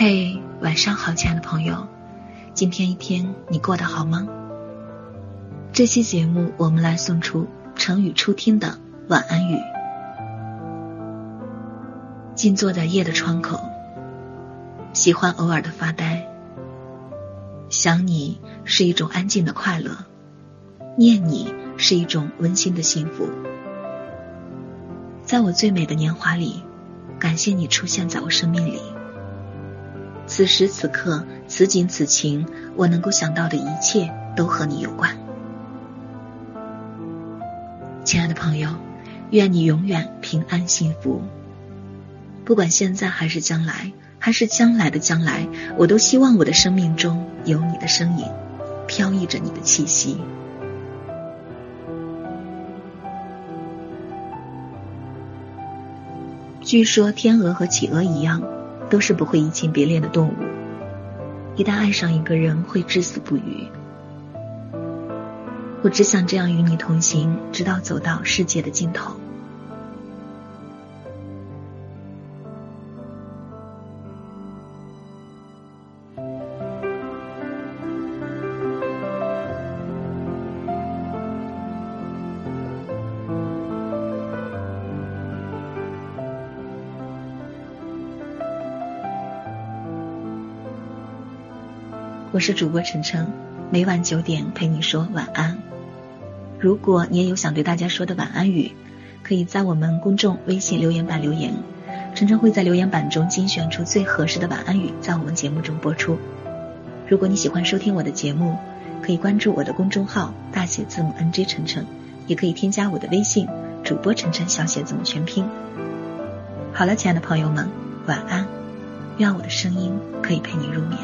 嘿，晚上好，亲爱的朋友，今天一天你过得好吗？这期节目我们来送出成语初听的晚安语。静坐在夜的窗口，喜欢偶尔的发呆。想你是一种安静的快乐，念你是一种温馨的幸福。在我最美的年华里，感谢你出现在我生命里。此时此刻，此景此情，我能够想到的一切都和你有关。亲爱的朋友，愿你永远平安幸福。不管现在还是将来，还是将来的将来，我都希望我的生命中有你的身影，飘逸着你的气息。据说天鹅和企鹅一样，都是不会移情别恋的动物。一旦爱上一个人，会至死不渝。我只想这样与你同行，直到走到世界的尽头。我是主播晨晨，每晚九点陪你说晚安。如果你也有想对大家说的晚安语，可以在我们公众微信留言板留言，晨晨会在留言板中精选出最合适的晚安语，在我们节目中播出。如果你喜欢收听我的节目，可以关注我的公众号大写字母 NJ 晨晨，也可以添加我的微信主播晨晨小写字母全拼。好了，亲爱的朋友们，晚安，愿我的声音可以陪你入眠。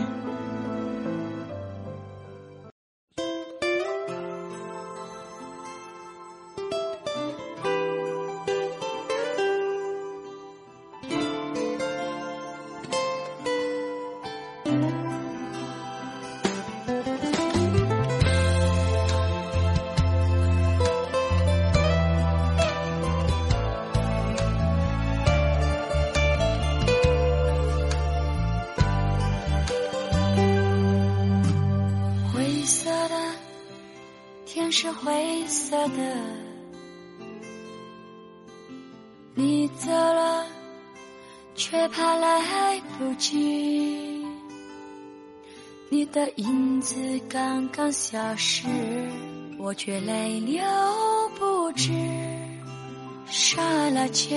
是灰色的，你走了，却怕来不及。你的影子刚刚消失，我却泪流不止。刹那间，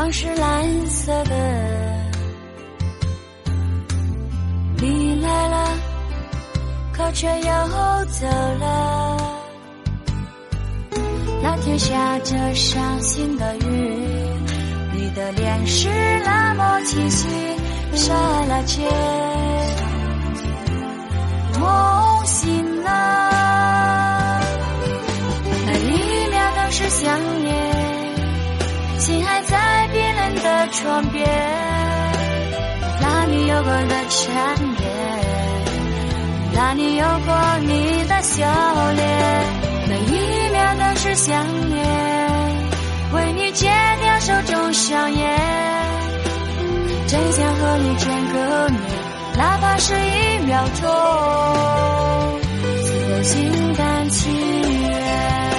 窗是蓝色的。你来了，可却又走了。那天下着伤心的雨，你的脸是那么清晰。刹那间，窗边，那里有过的缠绵。那里有过你的笑脸，每一秒都是想念，为你戒掉手中香烟，真想和你见个面，哪怕是一秒钟，此后心甘情愿。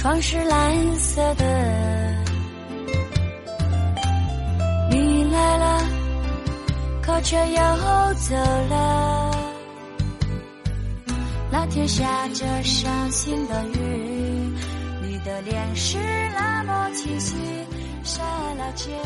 窗是蓝色的，你来了，可却又走了。那天下着伤心的雨，你的脸是那么清晰，刹那间。